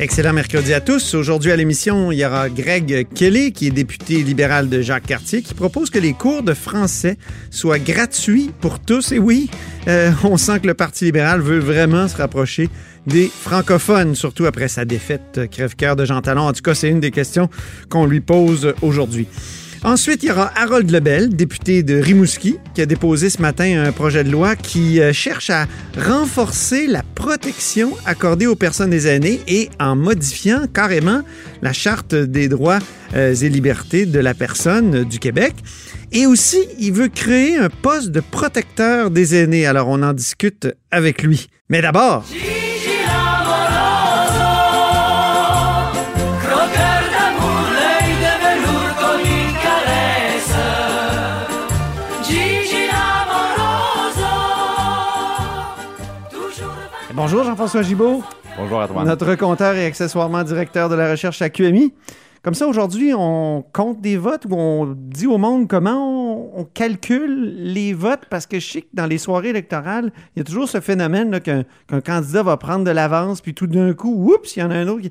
Excellent mercredi à tous. Aujourd'hui à l'émission, il y aura Greg Kelly, qui est député libéral de Jacques Cartier, qui propose que les cours de français soient gratuits pour tous. Et oui, euh, on sent que le Parti libéral veut vraiment se rapprocher des francophones, surtout après sa défaite crève-cœur de Jean Talon. En tout cas, c'est une des questions qu'on lui pose aujourd'hui. Ensuite, il y aura Harold Lebel, député de Rimouski, qui a déposé ce matin un projet de loi qui euh, cherche à renforcer la protection accordée aux personnes des aînés et en modifiant carrément la Charte des droits euh, et libertés de la personne du Québec. Et aussi, il veut créer un poste de protecteur des aînés. Alors, on en discute avec lui. Mais d'abord... Bonjour Jean-François Gibault. Bonjour à toi. Notre compteur et accessoirement directeur de la recherche à QMI. Comme ça, aujourd'hui, on compte des votes ou on dit au monde comment on, calcule les votes parce que je sais que dans les soirées électorales, il y a toujours ce phénomène qu'un candidat va prendre de l'avance, puis tout d'un coup, oups, il y en a un autre.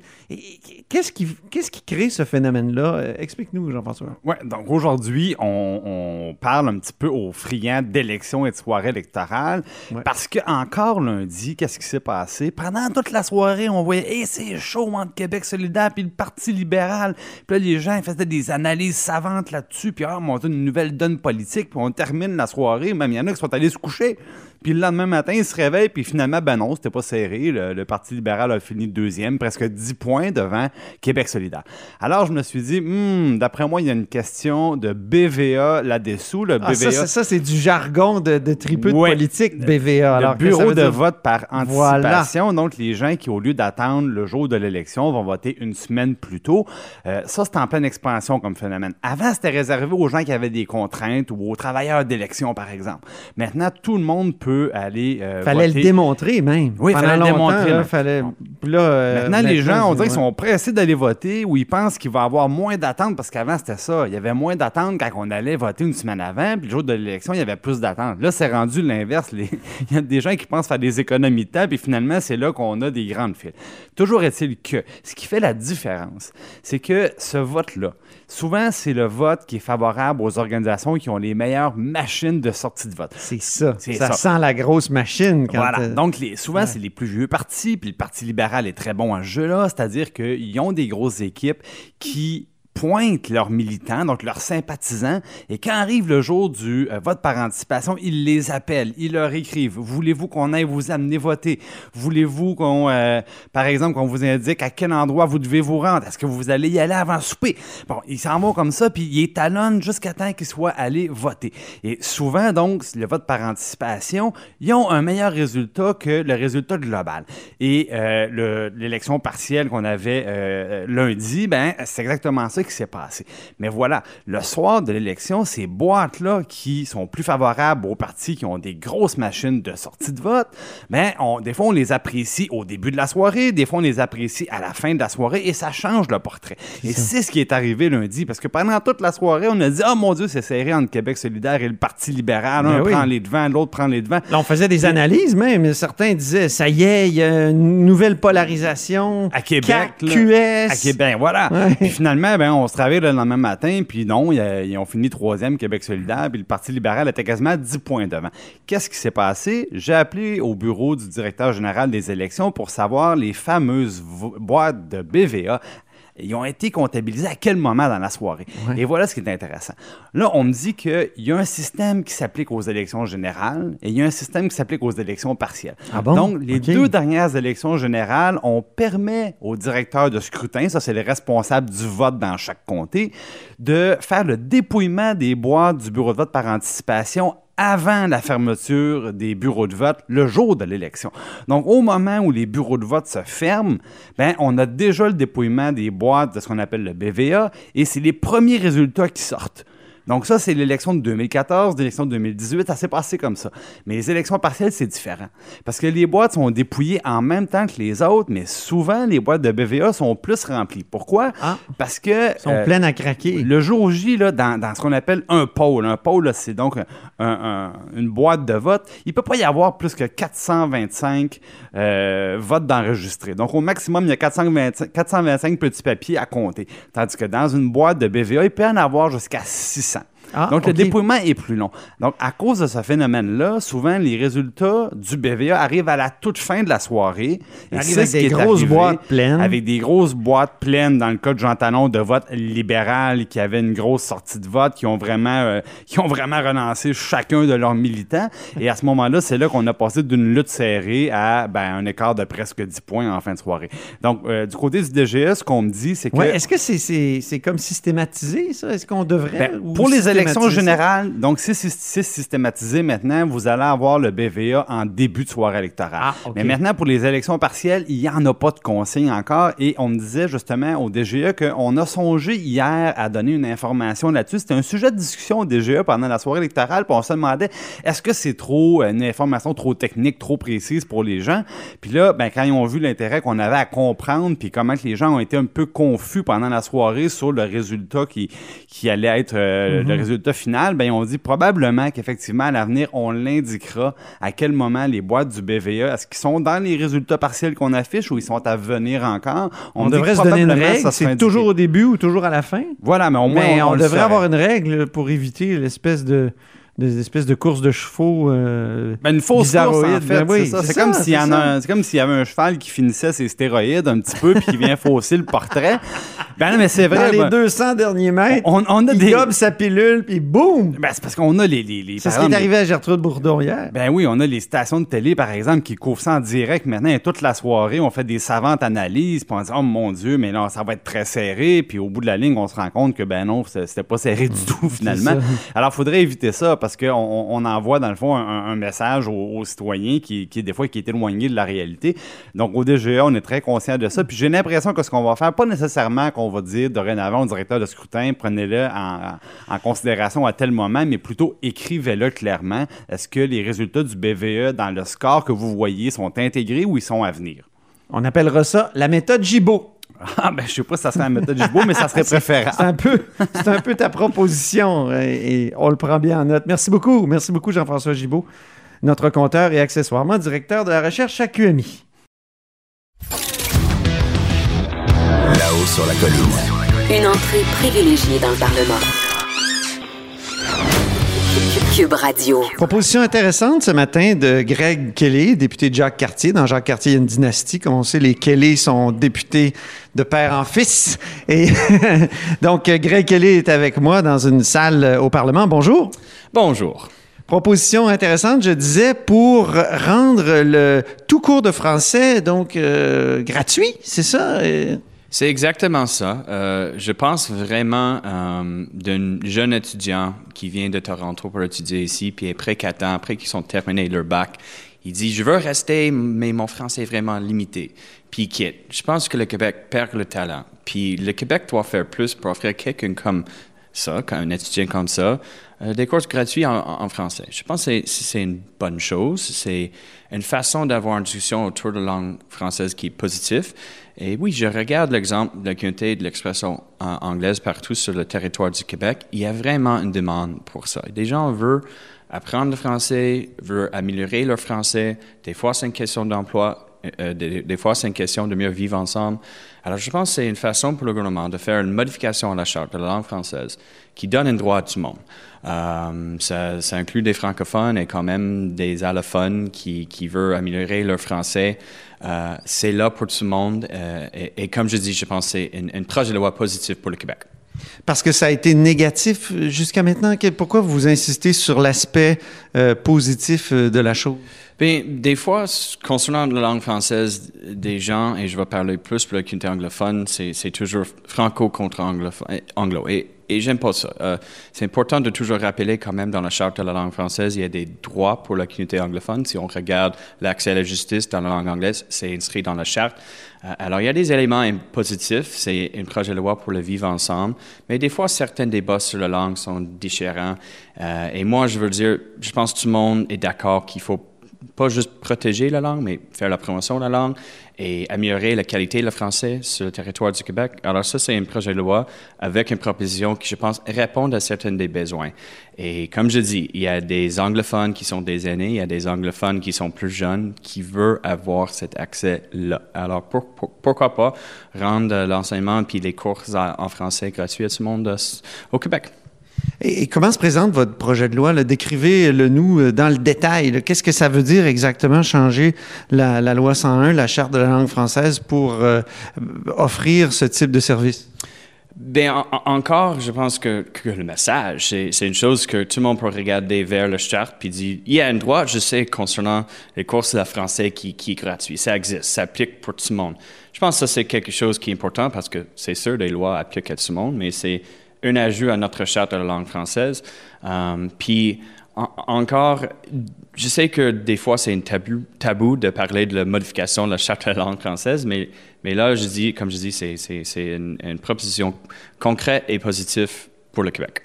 Qu'est-ce qui, qu'est-ce qui crée ce phénomène-là? Euh, explique-nous, Jean-François. Oui, donc aujourd'hui, on, parle un petit peu aux friands d'élections et de soirées électorales parce que encore lundi, qu'est-ce qui s'est passé? Pendant toute la soirée, on voyait, hey, c'est chaud entre Québec solidaire puis le Parti libéral. Puis là, les gens faisaient des analyses savantes là-dessus, puis ah, monter une nouvelle donne politique, puis on termine la soirée. Même il y en a qui sont allés se coucher. Puis le lendemain matin, ils se réveillent, puis finalement, ben non, c'était pas serré. Le, Parti libéral a fini deuxième, presque 10 points devant Québec solidaire. Alors, je me suis dit, hmm, d'après moi, il y a une question de BVA là-dessous. Le ah, BVA... ça, c'est du jargon de, de de politique, BVA. Le bureau de vote par anticipation. Donc, les gens qui, au lieu d'attendre le jour de l'élection, vont voter une semaine plus tôt. Euh, ça, c'est en pleine expansion comme phénomène. Avant, c'était réservé aux gens qui avaient des contraintes ou aux travailleurs d'élection, par exemple. Maintenant, tout le monde peut aller euh, Fallait le démontrer même. Oui, il fallait le démontrer. Là, fallait... Là, euh, Maintenant, les gens, on dirait qu'ils sont pressés d'aller voter ou ils pensent qu'il va y avoir moins d'attentes parce qu'avant, c'était ça. Il y avait moins d'attentes quand on allait voter une semaine avant, puis le jour de l'élection, il y avait plus d'attentes. Là, c'est rendu l'inverse. Les... il y a des gens qui pensent faire des économies de temps, puis finalement, c'est là qu'on a des grandes files. Toujours est-il que ce qui fait la différence, c'est que ce vote-là, souvent, c'est le vote qui est favorable aux organisations qui ont les meilleures machines de sortie de vote. C'est ça. Ça, sent la grosse machine. Quand voilà. Donc, les, souvent, c'est les plus vieux partis, puis le Parti libéral est très bon à ce jeu-là, c'est-à-dire qu'ils ont des grosses équipes qui pointent leurs militants, donc leurs sympathisants, et quand arrive le jour du euh, vote par anticipation, ils les appellent, ils leur écrivent. Voulez-vous qu'on aille vous amener voter? Voulez-vous qu'on, euh, par exemple, qu'on vous indique à quel endroit vous devez vous rendre? Est-ce que vous allez y aller avant souper? Bon, ils s'en vont comme ça, puis ils étalonnent jusqu'à temps qu'ils soient allés voter. Et souvent, donc, le vote par anticipation, ils ont un meilleur résultat que le résultat global. Et euh, l'élection partielle qu'on avait lundi, ben, c'est exactement ça qui s'est passé. Mais voilà, le soir de l'élection, ces boîtes-là qui sont plus favorables aux partis qui ont des grosses machines de sortie de vote, ben, on, des fois, on les apprécie au début de la soirée, des fois, on les apprécie à la fin de la soirée et ça change le portrait. Et c'est ce qui est arrivé lundi parce que pendant toute la soirée, on a dit, oh mon Dieu, c'est serré entre Québec solidaire et le Parti libéral. Ben un prend les devants, l'autre prend les devants. Là, on faisait des analyses même. Certains disaient, ça y est, il y a une nouvelle polarisation. À Québec. QS. À Québec, voilà. Puis finalement, ben, on se travaille le lendemain matin, puis non, ils, ont fini troisième Québec solidaire, puis le Parti libéral était quasiment à 10 points devant. Qu'est-ce qui s'est passé? J'ai appelé au bureau du directeur général des élections pour savoir les fameuses boîtes de BVA ils ont été comptabilisés à quel moment dans la soirée. Et voilà ce qui est intéressant. Là, on me dit qu'il y a un système qui s'applique aux élections générales et il y a un système qui s'applique aux élections partielles. Ah bon? Donc, les deux dernières élections générales, on permet aux directeurs de scrutin, ça c'est les responsables du vote dans chaque comté, de faire le dépouillement des boîtes du bureau de vote par anticipation avant la fermeture des bureaux de vote le jour de l'élection. Donc, au moment où les bureaux de vote se ferment, ben, on a déjà le dépouillement des boîtes de ce qu'on appelle le BVA et c'est les premiers résultats qui sortent. Donc ça, c'est l'élection de 2014, l'élection de 2018, ça s'est passé comme ça. Mais les élections partielles, c'est différent. Parce que les boîtes sont dépouillées en même temps que les autres, mais souvent, les boîtes de BVA sont plus remplies. Pourquoi? Ah. Parce que... Ils sont euh, pleines à craquer. le jour J, là, dans, dans ce qu'on appelle un pôle, un pôle, c'est donc un- un- une boîte de vote, il ne peut pas y avoir plus que 425 euh, votes d'enregistrés. Donc, au maximum, il y a 425, 425 petits papiers à compter. Tandis que dans une boîte de BVA, il peut y en avoir jusqu'à 600. Ah, Donc, le dépouillement est plus long. Donc, à cause de ce phénomène-là, souvent, les résultats du BVA arrivent à la toute fin de la soirée. C'est avec ce des qui est grosses arrivé boîtes pleines. Avec des grosses boîtes pleines, dans le cas de Jean Talon, de vote libéral qui avaient une grosse sortie de vote, qui ont vraiment, euh, qui ont vraiment relancé chacun de leurs militants. Et à ce moment-là, c'est là qu'on a passé d'une lutte serrée à ben, un écart de presque 10 points en fin de soirée. Donc, euh, du côté du DGS, ce qu'on me dit, c'est que... Ouais, Est-ce que c'est c'est- c'est comme systématisé, ça? Est-ce qu'on devrait? Ben, ou pour les élections générales, donc si c'est systématisé maintenant, vous allez avoir le BVA en début de soirée électorale. Ah. Mais maintenant, pour les élections partielles, il n'y en a pas de consigne encore. Et on me disait justement au DGE qu'on a songé hier à donner une information là-dessus. C'était un sujet de discussion au DGE pendant la soirée électorale. Puis on se demandait, est-ce que c'est trop euh, une information trop technique, trop précise pour les gens? Puis là, ben, quand ils ont vu l'intérêt qu'on avait à comprendre, puis comment que les gens ont été un peu confus pendant la soirée sur le résultat qui, qui allait être euh, le résultat final, ben, on dit probablement qu'effectivement, à l'avenir, on l'indiquera à quel moment les boîtes du BVA, est-ce qu'ils sont dans les résultats partiels qu'on affiche ou ils sont à venir encore? On, devrait se donner une règle. C'est toujours au début ou toujours à la fin? Voilà, mais au moins, Mais on, devrait avoir une règle pour éviter l'espèce de des espèces de courses de chevaux. euh, Ben, une fausse course, en fait, Ben oui, c'est ça. comme s'il y, en a c'est comme s'il y avait un cheval qui finissait ses stéroïdes un petit peu puis qui vient fausser le portrait. Ben non, mais c'est Dans vrai. les ben, 200 derniers mètres, on, on a il des... gobe sa pilule, puis boum! Ben, c'est parce qu'on a les... les, les C'est ce qui est arrivé à Gertrude Bourdon hier. Ben oui, on a les stations de télé, par exemple, qui couvrent ça en direct maintenant. Et toute la soirée, on fait des savantes analyses, puis on dit, oh mon Dieu, mais là, ça va être très serré. Puis au bout de la ligne, on se rend compte que, ben non, c'était pas serré du tout, finalement. Alors, il faudrait éviter ça, parce qu'on on, on envoie, dans le fond, un, un message aux, aux citoyens qui, qui, des fois, qui est éloigné de la réalité. Donc, au DGA, on est très conscient de ça. Puis j'ai l'impression que ce qu'on va faire, pas nécessairement qu'on va dire dorénavant au directeur de scrutin, prenez-le en, en considération à tel moment, mais plutôt écrivez-le clairement. Est-ce que les résultats du BVE dans le score que vous voyez sont intégrés ou ils sont à venir? On appellera ça la méthode Gibault. Ah, ben, je sais pas si ça serait la méthode Gibault, mais ça serait C'est préférable. un peu, c'est un peu ta proposition euh, et on le prend bien en note. Merci beaucoup. Merci beaucoup, Jean-François Gibault, notre compteur et accessoirement directeur de la recherche à QMI. Là-haut sur la colline. Une entrée privilégiée dans le Parlement. Cube Radio. Proposition intéressante ce matin de Greg Kelly, député de Jacques Cartier. Dans Jacques Cartier, il y a une dynastie. Comme on sait, les Kelly sont députés de père en fils. Et donc, Greg Kelly est avec moi dans une salle au Parlement. Bonjour. Bonjour. Proposition intéressante, je disais, pour rendre le tout cours de français donc euh, gratuit, c'est ça? C'est exactement ça. Euh, je pense vraiment euh, d'un jeune étudiant qui vient de Toronto pour étudier ici, puis après quatre ans, après qu'ils ont terminé leur bac, il dit Je veux rester, mais mon français est vraiment limité. Puis il quitte. Je pense que le Québec perd le talent. Puis le Québec doit faire plus pour offrir quelqu'un comme ça, un étudiant comme ça, euh, des cours gratuits en, en- français. Je pense que c'est- une bonne chose. C'est une façon d'avoir une discussion autour de la langue française qui est positive. Et oui, je regarde l'exemple de la communauté de l'expression anglaise partout sur le territoire du Québec. Il y a vraiment une demande pour ça. Des gens veulent apprendre le français, veulent améliorer leur français. Des fois, c'est une question d'emploi. Euh, des, des fois, c'est une question de mieux vivre ensemble. Alors, je pense que c'est une façon pour le gouvernement de faire une modification à la charte de la langue française qui donne un droit à tout le monde. Euh, ça, inclut des francophones et quand même des allophones qui, veulent améliorer leur français. Euh, c'est là pour tout le monde. euh, et, comme je dis, je pense que c'est une, une projet de loi positive pour le Québec. Parce que ça a été négatif jusqu'à maintenant. Pourquoi vous insistez sur l'aspect euh, positif euh, de la chose? Bien, des fois, concernant la langue française des gens, et je vais parler plus pour la communauté anglophone, c'est toujours franco contre anglo. Et, et j'aime pas ça. Euh, c'est important de toujours rappeler quand même dans la charte de la langue française, il y a des droits pour la communauté anglophone. Si on regarde l'accès à la justice dans la langue anglaise, c'est inscrit dans la charte. Euh, alors, il y a des éléments positifs. C'est un projet de loi pour le vivre ensemble. Mais des fois, certains débats sur la langue sont différents. Euh, et moi, je veux dire, je pense que tout le monde est d'accord qu'il faut pas juste protéger la langue, mais faire la promotion de la langue et améliorer la qualité du français sur le territoire du Québec. Alors ça, c'est un projet de loi avec une proposition qui, je pense, répond à certains des besoins. Et comme je dis, il y a des anglophones qui sont des aînés, il y a des anglophones qui sont plus jeunes, qui veulent avoir cet accès-là. Alors pourquoi pas rendre l'enseignement puis les cours en français gratuits à tout le monde au Québec? Et, comment se présente votre projet de loi? Décrivez-le nous euh, dans le détail. Qu'est-ce que ça veut dire exactement changer la, loi 101, la charte de la langue française, pour euh, offrir ce type de service? Bien, encore, je pense que, le message, c'est une chose que tout le monde peut regarder vers la charte puis dire, il y a un droit, je sais, concernant les courses de français qui, qui est gratuit. Ça existe, ça applique pour tout le monde. Je pense que ça, c'est quelque chose qui est important parce que c'est sûr, les lois appliquent à tout le monde, mais c'est un ajout à notre charte de la langue française. Euh, puis encore, je sais que des fois c'est un tabou, tabou de parler de la modification de la charte de la langue française, mais, mais là, je dis, comme je dis, c'est une, une, proposition concrète et positive pour le Québec.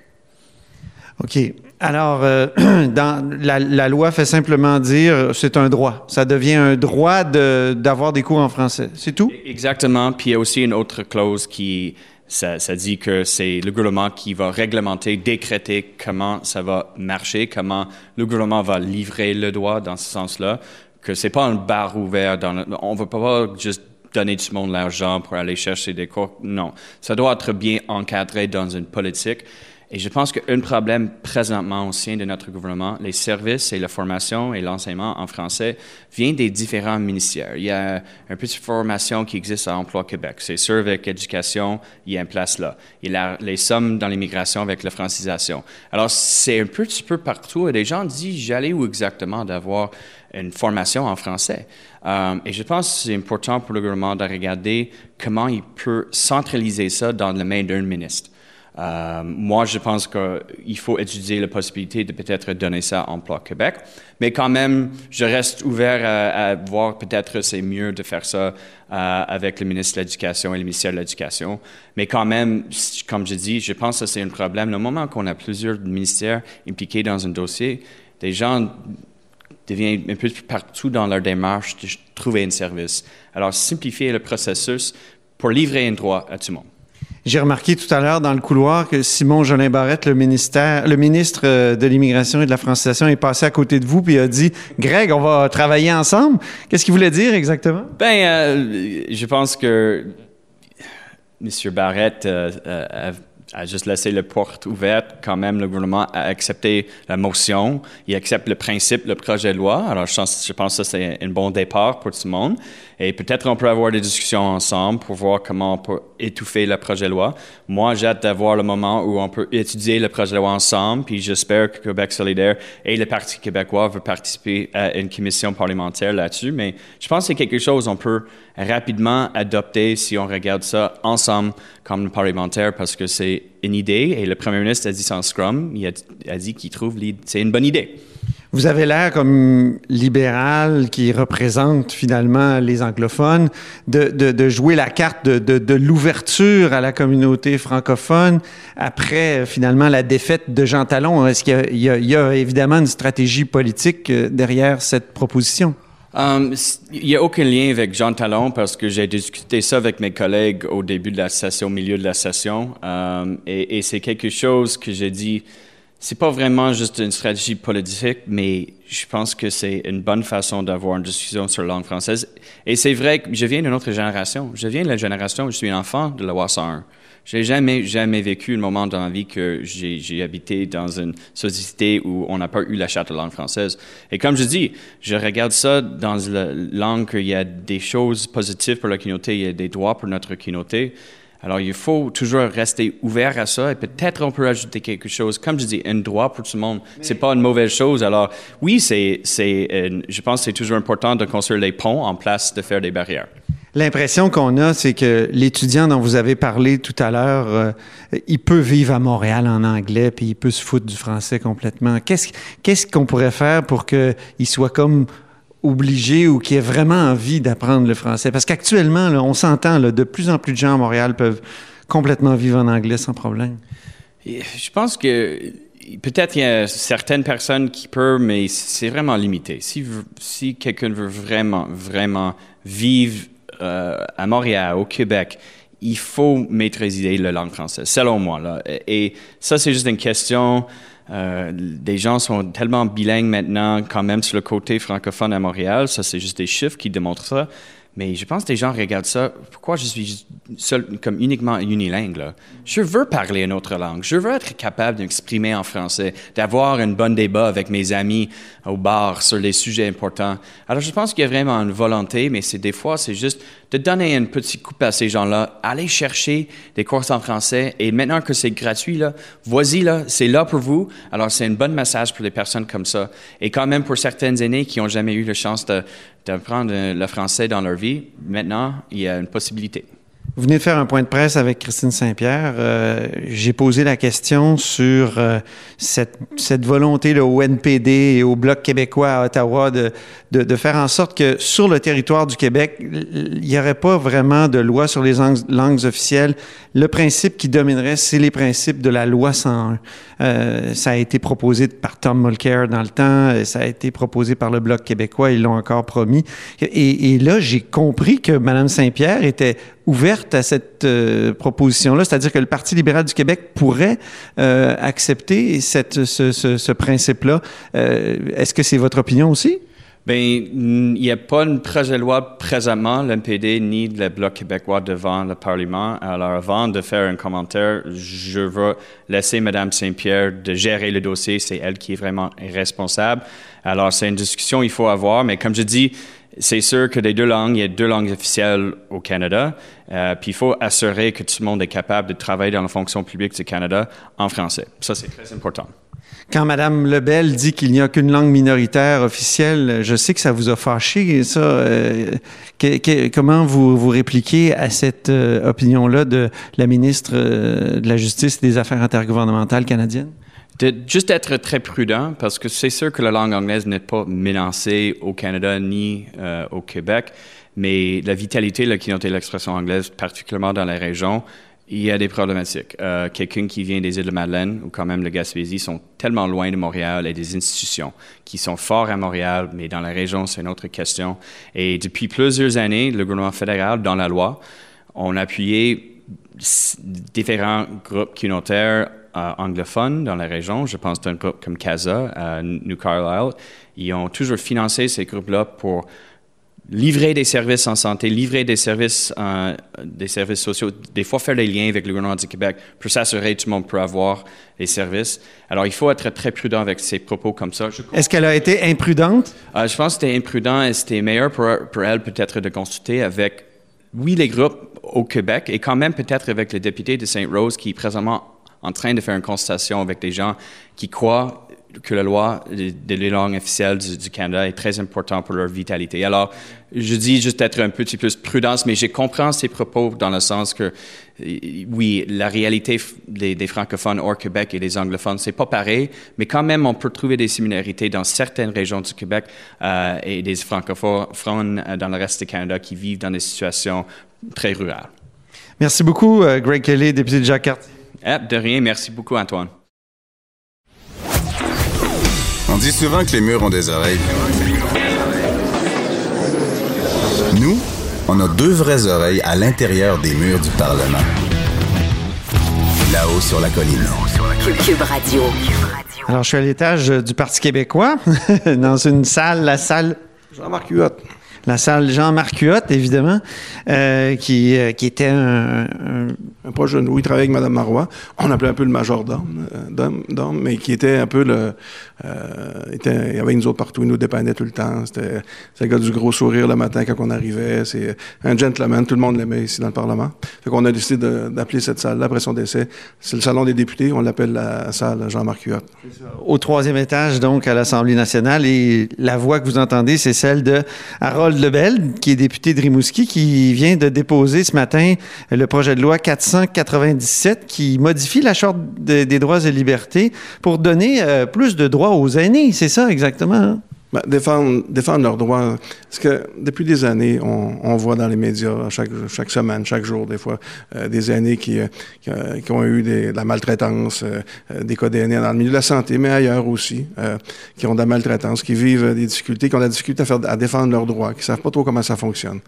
OK. Alors, euh, dans, la, la, loi fait simplement dire c'est un droit. Ça devient un droit d'avoir des cours en français. C'est tout? Exactement. Puis il y a aussi une autre clause qui ça, dit que c'est le gouvernement qui va réglementer, décréter comment ça va marcher, comment le gouvernement va livrer le droit dans ce sens-là, que c'est pas un bar ouvert. Dans on ne veut pas juste donner tout le monde l'argent pour aller chercher des cours. Non, ça doit être bien encadré dans une politique. Et je pense qu'un problème présentement au sein de notre gouvernement, les services et la formation et l'enseignement en français vient des différents ministères. Il y a une petite formation qui existe à Emploi Québec. C'est sûr avec éducation, il y a une place là. Il y a les sommes dans l'immigration avec la francisation. Alors, c'est un petit peu partout et les gens disent, j'allais où exactement d'avoir une formation en français? Euh, et je pense que c'est important pour le gouvernement de regarder comment il peut centraliser ça dans la main d'un ministre. Euh, moi, je pense qu'il faut étudier la possibilité de peut-être donner ça à Emploi Québec. Mais quand même, je reste ouvert à, voir peut-être c'est mieux de faire ça euh, avec le ministre de l'Éducation et le ministère de l'Éducation. Mais quand même, comme je dis, je pense que c'est un problème. Le moment qu'on a plusieurs ministères impliqués dans un dossier, des gens deviennent un peu partout dans leur démarche de trouver un service. Alors, simplifier le processus pour livrer un droit à tout le monde. J'ai remarqué tout à l'heure dans le couloir que Simon Jolin Barrette, le, ministère, le ministre euh, de l'Immigration et de la Francisation, est passé à côté de vous puis a dit Greg, on va travailler ensemble. Qu'est-ce qu'il voulait dire exactement? Ben, euh, je pense que M. Barrette euh, a a juste laissé la porte ouverte. Quand même, le gouvernement a accepté la motion. Il accepte le principe, le projet de loi. Alors, je pense, je pense que c'est un bon départ pour tout le monde. Et peut-être on peut avoir des discussions ensemble pour voir comment on peut étouffer le projet de loi. Moi, j'ai hâte d'avoir le moment où on peut étudier le projet de loi ensemble. Puis j'espère que Québec solidaire et le Parti québécois veulent participer à une commission parlementaire là-dessus. Mais je pense que c'est quelque chose qu'on peut rapidement adopter si on regarde ça ensemble comme parlementaire parce que c'est une idée et le premier ministre a dit sans Scrum, il a, dit qu'il trouve c'est une bonne idée. Vous avez l'air comme libéral qui représente finalement les anglophones, de, de, jouer la carte de, de l'ouverture à la communauté francophone après finalement la défaite de Jean Talon. Est-ce qu'il y, a évidemment une stratégie politique euh, derrière cette proposition? Um, il n'y a aucun lien avec Jean Talon parce que j'ai discuté ça avec mes collègues au début de la session, au milieu de la session. Um, et, c'est quelque chose que j'ai dit, c'est pas vraiment juste une stratégie politique, mais je pense que c'est une bonne façon d'avoir une discussion sur la langue française. Et c'est vrai que je viens d'une autre génération. Je viens de la génération où je suis enfant de la loi 101. J'ai jamais, jamais vécu un moment dans la vie que j'ai habité dans une société où on n'a pas eu la charte de langue française. Et comme je dis, je regarde ça dans la langue qu'il y a des choses positives pour la communauté, il y a des droits pour notre communauté. Alors, il faut toujours rester ouvert à ça et peut-être on peut ajouter quelque chose. Comme je dis, un droit pour tout le monde, c'est pas une mauvaise chose. Alors, oui, c'est, c'est, je pense que c'est toujours important de construire les ponts en place de faire des barrières. L'impression qu'on a, c'est que l'étudiant dont vous avez parlé tout à l'heure, euh, il peut vivre à Montréal en anglais, puis il peut se foutre du français complètement. Qu'est-ce, qu'est-ce qu'on pourrait faire pour qu'il soit comme obligé ou qui ait vraiment envie d'apprendre le français? Parce qu'actuellement, on s'entend, de plus en plus de gens à Montréal peuvent complètement vivre en anglais sans problème. Je pense que peut-être il y a certaines personnes qui peuvent, mais c'est vraiment limité. Si quelqu'un veut vraiment, vraiment vivre euh, à Montréal, au Québec, il faut maîtriser la langue française, selon moi. Là. Et ça, c'est juste une question. Euh, des gens sont tellement bilingues maintenant, quand même sur le côté francophone à Montréal. Ça, c'est juste des chiffres qui démontrent ça. Mais je pense que les gens regardent ça. Pourquoi je suis seul, comme uniquement unilingue? Je veux parler une autre langue. Je veux être capable d'exprimer en français, d'avoir un bon débat avec mes amis au bar sur les sujets importants. Alors, je pense qu'il y a vraiment une volonté, mais c'est des fois, c'est juste de donner un petit coup à ces gens-là, aller chercher des courses en français. Et maintenant que c'est gratuit, là, voici, là, c'est là pour vous. Alors, c'est un bon message pour les personnes comme ça. Et quand même pour certaines aînées qui n'ont jamais eu la chance d'apprendre le français dans leur vie, maintenant, il y a une possibilité. Vous venez de faire un point de presse avec Christine Saint-Pierre. Euh, j'ai posé la question sur euh, cette, volonté là, au NPD et au Bloc québécois à Ottawa de, faire en sorte que sur le territoire du Québec, il n'y aurait pas vraiment de loi sur les langues, officielles. Le principe qui dominerait, c'est les principes de la loi 101. Euh, ça a été proposé par Tom Mulcair dans le temps, ça a été proposé par le Bloc québécois, ils l'ont encore promis. Et, et là, j'ai compris que Mme Saint-Pierre était ouverte à cette euh, proposition-là, c'est-à-dire que le Parti libéral du Québec pourrait euh, accepter cette, ce, principe-là. Euh, Est-ce que c'est votre opinion aussi? Bien, il n'y a pas une projet de loi présentement, l'MPD ni le Bloc québécois devant le Parlement. Alors, avant de faire un commentaire, je veux laisser Mme Saint-Pierre de gérer le dossier. C'est elle qui est vraiment responsable. Alors, c'est une discussion qu'il faut avoir, mais comme je dis, c'est sûr que des deux langues, il y a deux langues officielles au Canada. Euh, puis il faut assurer que tout le monde est capable de travailler dans la fonction publique du Canada en français. Ça, c'est très important. Quand Mme Lebel dit qu'il n'y a qu'une langue minoritaire officielle, je sais que ça vous a fâché. Ça, euh, comment vous, vous répliquez à cette euh, opinion-là de la ministre de la Justice et des Affaires intergouvernementales canadiennes? De juste être très prudent parce que c'est sûr que la langue anglaise n'est pas menacée au Canada ni euh, au Québec, mais la vitalité de la communauté de l'expression anglaise, particulièrement dans la région, il y a des problématiques. Euh, Quelqu'un qui vient des îles de Madeleine ou quand même le Gaspésie sont tellement loin de Montréal et des institutions qui sont forts à Montréal, mais dans la région, c'est une autre question. Et depuis plusieurs années, le gouvernement fédéral, dans la loi, on a appuyé différents groupes communautaires euh, anglophones dans la région. Je pense d'un groupe comme CASA, euh, New Carlisle. Ils ont toujours financé ces groupes-là pour livrer des services en santé, livrer des services, euh, des services sociaux, des fois faire des liens avec le gouvernement du Québec pour s'assurer que tout le monde peut avoir les services. Alors, il faut être très prudent avec ces propos comme ça. Est-ce qu'elle a été imprudente? Euh, je pense que c'était imprudent et c'était meilleur pour, pour elle peut-être de consulter avec, oui, les groupes au Québec et quand même peut-être avec le député de Saint-Rose qui est présentement en train de faire une consultation avec des gens qui croient que la loi des langues officielles du, du, Canada est très importante pour leur vitalité. Alors, je dis juste être un petit peu plus prudence, mais j'ai compris ces propos dans le sens que, oui, la réalité des, des francophones hors Québec et des anglophones, c'est pas pareil, mais quand même, on peut trouver des similarités dans certaines régions du Québec euh, et des francophones dans le reste du Canada qui vivent dans des situations très rurales. Merci beaucoup, euh, Greg Kelly, député de Jacques-Cartier. Ah, de rien. Merci beaucoup, Antoine. Dit souvent que les murs ont des oreilles. Nous, on a deux vraies oreilles à l'intérieur des murs du Parlement. Là-haut sur la colline. Cube Radio. Alors, je suis à l'étage du Parti québécois, dans une salle, la salle Jean-Marc Huot. La salle Jean-Marc Huot, évidemment, euh, qui, euh, qui était un, un, un proche de nous. Il travaillait avec Mme Marois. On appelait un peu le majordome, euh, d'homme, mais qui était un peu le. Euh, était, il y avait nous autres partout, il nous dépannait tout le temps. C'était le gars du gros sourire le matin quand on arrivait. C'est un gentleman, tout le monde l'aimait ici dans le Parlement. Fait qu'on a décidé d'appeler cette salle-là après son décès. C'est le salon des députés, on l'appelle la salle Jean-Marc Huot. Au troisième étage, donc, à l'Assemblée nationale, et la voix que vous entendez, c'est celle de Harold Lebel, qui est député de Rimouski, qui vient de déposer ce matin le projet de loi 497 qui modifie la Charte de, des droits et libertés pour donner euh, plus de droits aux aînés. C'est ça, exactement. Hein? Ben, défendre, défendre leurs droits. Parce que depuis des années, on, on voit dans les médias, chaque, chaque semaine, chaque jour, des fois, euh, des aînés qui, euh, euh, qui, ont eu des, de la maltraitance, euh, euh, des cas d'aînés dans le milieu de la santé, mais ailleurs aussi, qui ont de la maltraitance, qui vivent des difficultés, qui ont de la difficulté à, faire, à défendre leurs droits, qui ne savent pas trop comment ça fonctionne.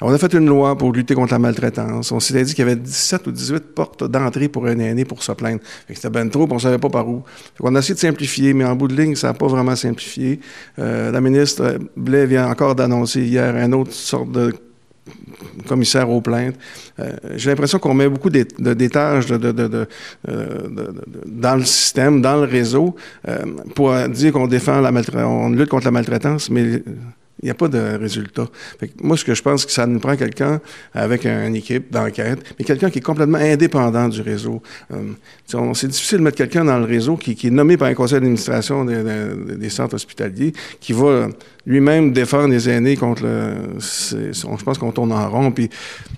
On a fait une loi pour lutter contre la maltraitance. On s'était dit qu'il y avait 17 ou 18 portes d'entrée pour un aîné pour se plaindre. C'était ben trop, on ne savait pas par où. on a essayé de simplifier, mais en bout de ligne, ça n'a pas vraiment simplifié. Euh, la ministre Blais vient encore d'annoncer hier un autre sorte de commissaire aux plaintes. Euh, J'ai l'impression qu'on met beaucoup de, de, dans le système, dans le réseau, euh, pour dire qu'on défend la on lutte contre la maltraitance, mais il n'y a pas de résultat. moi, ce que je pense, que ça nous prend quelqu'un avec une équipe d'enquête, mais quelqu'un qui est complètement indépendant du réseau. Euh, c'est difficile de mettre quelqu'un dans le réseau qui, qui, est nommé par un conseil d'administration des, centres hospitaliers, qui va lui-même défendre les aînés contre le... je pense qu'on tourne en rond. Puis...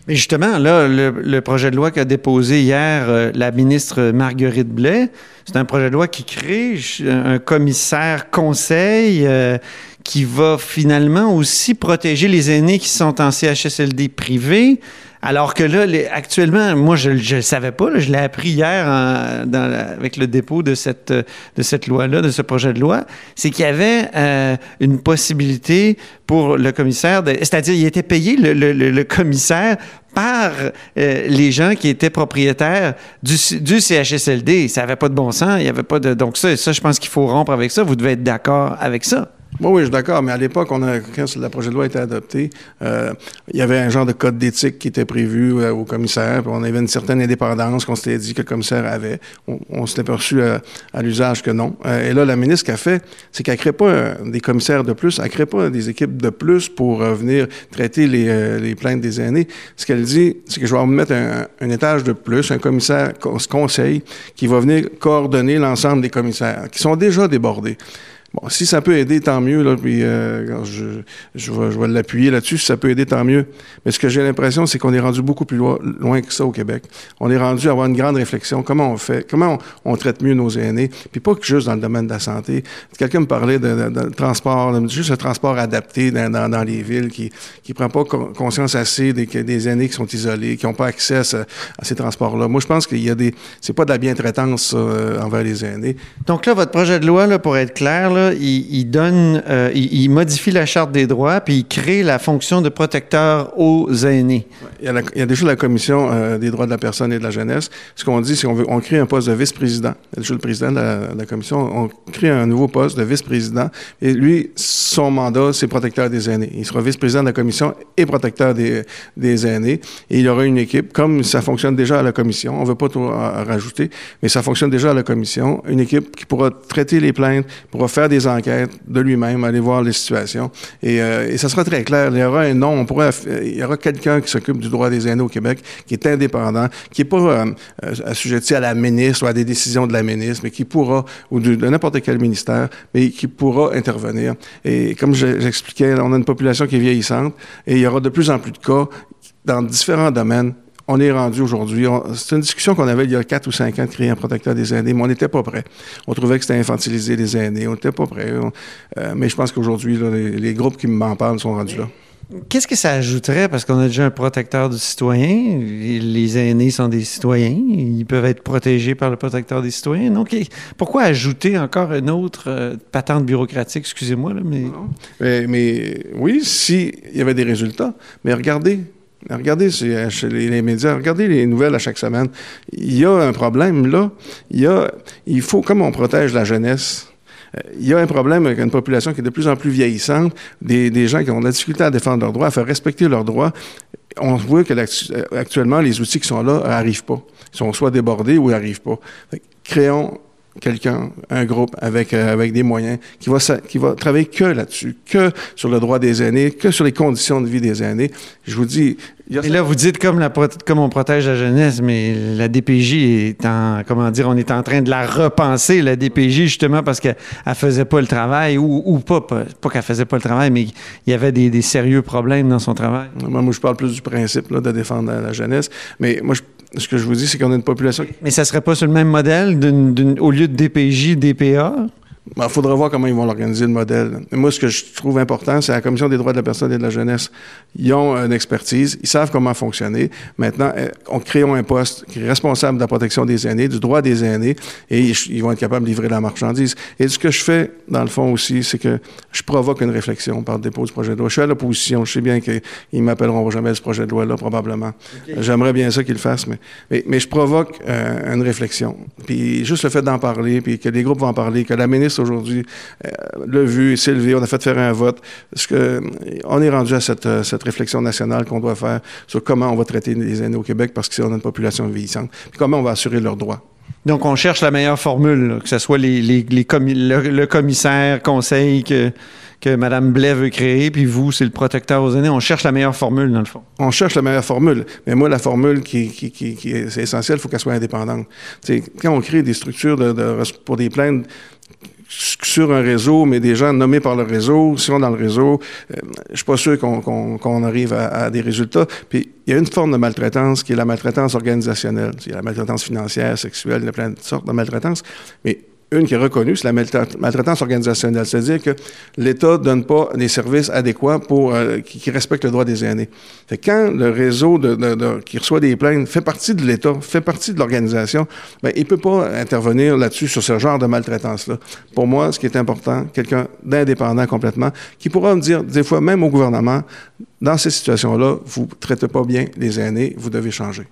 Mais justement, là, le, le projet de loi qu'a déposé hier euh, la ministre Marguerite Blais, c'est un projet de loi qui crée un commissaire conseil... Euh, qui va finalement aussi protéger les aînés qui sont en CHSLD privé. Alors que là, actuellement, moi, je ne le savais pas, je l'ai appris hier la, avec le dépôt de cette, de cette loi-là, de ce projet de loi, c'est qu'il y avait euh, une possibilité pour le commissaire, c'est-à-dire il était payé, le, commissaire, par euh, les gens qui étaient propriétaires du, CHSLD. Ça n'avait pas de bon sens, il y avait pas de... Donc ça, ça je pense qu'il faut rompre avec ça. Vous devez être d'accord avec ça. Moi, oui, je suis d'accord, mais à l'époque, on a, quand le projet de loi a été adopté, euh, il y avait un genre de code d'éthique qui était prévu euh, au commissaire, puis on avait une certaine indépendance qu'on s'était dit que le commissaire avait. On, s'était perçu à, à l'usage que non. Euh, et là, la ministre, ce qu'elle fait, c'est qu'elle ne crée pas des commissaires de plus, elle ne crée pas des équipes de plus pour venir traiter les, plaintes des aînés. Ce qu'elle dit, c'est que je vais mettre un, un, étage de plus, un commissaire conseil, qui va venir coordonner l'ensemble des commissaires, qui sont déjà débordés. Bon, si ça peut aider, tant mieux. Là, puis euh, je, je vais, je vais l'appuyer là-dessus. Si ça peut aider, tant mieux. Mais ce que j'ai l'impression, c'est qu'on est rendu beaucoup plus loin, loin, que ça au Québec. On est rendu à avoir une grande réflexion. Comment on fait, comment on, traite mieux nos aînés, puis pas que juste dans le domaine de la santé. Quelqu'un me parlait de, de, de, transport, juste le transport adapté dans, dans, dans, les villes, qui qui prend pas conscience assez des, des aînés qui sont isolés, qui n'ont pas accès à ces transports-là. Moi, je pense qu'il y a des, c'est pas de la bientraitance euh, envers les aînés. Donc là, votre projet de loi, là, pour être clair, là, il, donne, euh, il, modifie la charte des droits, puis il crée la fonction de protecteur aux aînés. Il y a, déjà la commission euh, des droits de la personne et de la jeunesse. Ce qu'on dit, c'est qu'on crée un poste de vice-président. Il y a déjà le président de la, commission. On crée un nouveau poste de vice-président. Et lui, son mandat, c'est protecteur des aînés. Il sera vice-président de la commission et protecteur des, des aînés. Et il aura une équipe, comme ça fonctionne déjà à la commission. On ne veut pas tout rajouter, mais ça fonctionne déjà à la commission. Une équipe qui pourra traiter les plaintes, pourra faire des enquêtes de lui-même, aller voir les situations. Et, euh, ça sera très clair. Il y aura un nom, il y aura quelqu'un qui s'occupe du droit des aînés au Québec, qui est indépendant, qui n'est pas euh, assujetti à la ministre ou à des décisions de la ministre, mais qui pourra, ou de n'importe quel ministère, mais qui pourra intervenir. Et comme j'expliquais, on a une population qui est vieillissante et il y aura de plus en plus de cas dans différents domaines on est rendu aujourd'hui. C'est une discussion qu'on avait il y a quatre ou cinq ans de créer un protecteur des aînés, mais on n'était pas prêt. On trouvait que c'était infantiliser les aînés. On n'était pas prêt. Euh, mais je pense qu'aujourd'hui, les, les, groupes qui m'en parlent sont rendus là. Qu'est-ce que ça ajouterait? Parce qu'on a déjà un protecteur du citoyen. Les aînés sont des citoyens. Ils peuvent être protégés par le protecteur des citoyens. Donc, pourquoi ajouter encore une autre euh, patente bureaucratique? Excusez-moi, là, mais... mais... Mais, oui, s'il y avait des résultats. Mais regardez, Regardez chez les médias, regardez les nouvelles à chaque semaine. Il y a un problème là. Il, y a, il faut, comme on protège la jeunesse, Euh, il y a un problème avec une population qui est de plus en plus vieillissante, des, des gens qui ont de la difficulté à défendre leurs droits, à faire respecter leurs droits. On voit que actuellement, les outils qui sont là n'arrivent pas. Ils sont soit débordés ou n'arrivent pas. créons quelqu'un, un groupe avec, euh, avec des moyens qui va, qui va travailler que là-dessus, que sur le droit des aînés, que sur les conditions de vie des aînés. Je vous dis. Et là, vous dites comme, la, comme on protège la jeunesse, mais la DPJ est en, comment dire, on est en train de la repenser, la DPJ, justement parce qu'elle faisait pas le travail, ou, ou pas, pas, pas qu'elle faisait pas le travail, mais il y avait des, des, sérieux problèmes dans son travail. Moi, moi je parle plus du principe là, de défendre la, la jeunesse, mais moi, je ce que je vous dis, c'est qu'on a une population. Mais ça serait pas sur le même modèle, au lieu de DPJ, DPA? Il ben, faudra voir comment ils vont l'organiser, le modèle. moi, ce que je trouve important, c'est la Commission des droits de la personne et de la jeunesse. Ils ont une expertise, ils savent comment fonctionner. Maintenant, euh, on crée un poste qui est responsable de la protection des aînés, du droit des aînés, et ils vont être capables de livrer la marchandise. Et ce que je fais, dans le fond aussi, c'est que je provoque une réflexion par le dépôt du projet de loi. Je suis à l'opposition. Je sais bien qu'ils m'appelleront jamais ce projet de loi-là, probablement. J'aimerais bien ça qu'ils le fassent, mais, mais, je provoque euh, une réflexion. Puis juste le fait d'en parler, puis que les groupes vont en parler, que la ministre aujourd'hui euh, l'a vu, s'est levé, on a fait faire un vote. Parce que on est rendu à cette, euh, cette réflexion nationale qu'on doit faire sur comment on va traiter les aînés au Québec parce qu'on a une population vieillissante, puis comment on va assurer leurs droits? Donc, on cherche la meilleure formule, que ce soit les, les, les le, commissaire, conseil que, que Mme Blais veut créer, puis vous, c'est le protecteur aux aînés. On cherche la meilleure formule, dans le fond. On cherche la meilleure formule. Mais moi, la formule qui, qui, qui, qui est, essentielle, il faut qu'elle soit indépendante. T'sais, quand on crée des structures de, de, pour des plaintes sur un réseau, mais des gens nommés par le réseau, sont dans le réseau, euh, je suis pas sûr qu'on arrive à, des résultats. Puis il y a une forme de maltraitance qui est la maltraitance organisationnelle. Il y a la maltraitance financière, sexuelle, il y a plein de sortes de maltraitance. Mais une qui est reconnue, c'est la maltraitance organisationnelle. C'est-à-dire que l'État ne donne pas des services adéquats pour euh, qui, respectent le droit des aînés. Quand le réseau qui reçoit des plaintes fait partie de l'État, fait partie de l'organisation, ben, il peut pas intervenir là-dessus sur ce genre de maltraitance-là. Pour moi, ce qui est important, quelqu'un d'indépendant complètement, qui pourra me dire des fois même au gouvernement, dans ces situations-là, vous ne traitez pas bien les aînés, vous devez changer.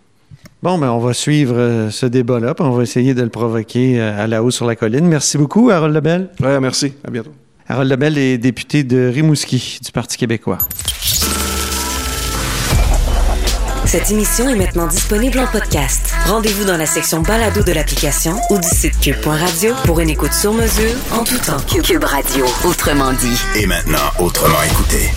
Bon, ben on va suivre euh, ce débat-là, puis on va essayer de le provoquer euh, à la hausse sur la colline. Merci beaucoup, Harold Lebel. Oui, merci. À bientôt. Harold Lebel est député de Rimouski du Parti québécois. Cette émission est maintenant disponible en podcast. Rendez-vous dans la section balado de l'application ou du site cube.radio pour une écoute sur mesure en tout temps. Cube Radio, autrement dit. Et maintenant, autrement écouté.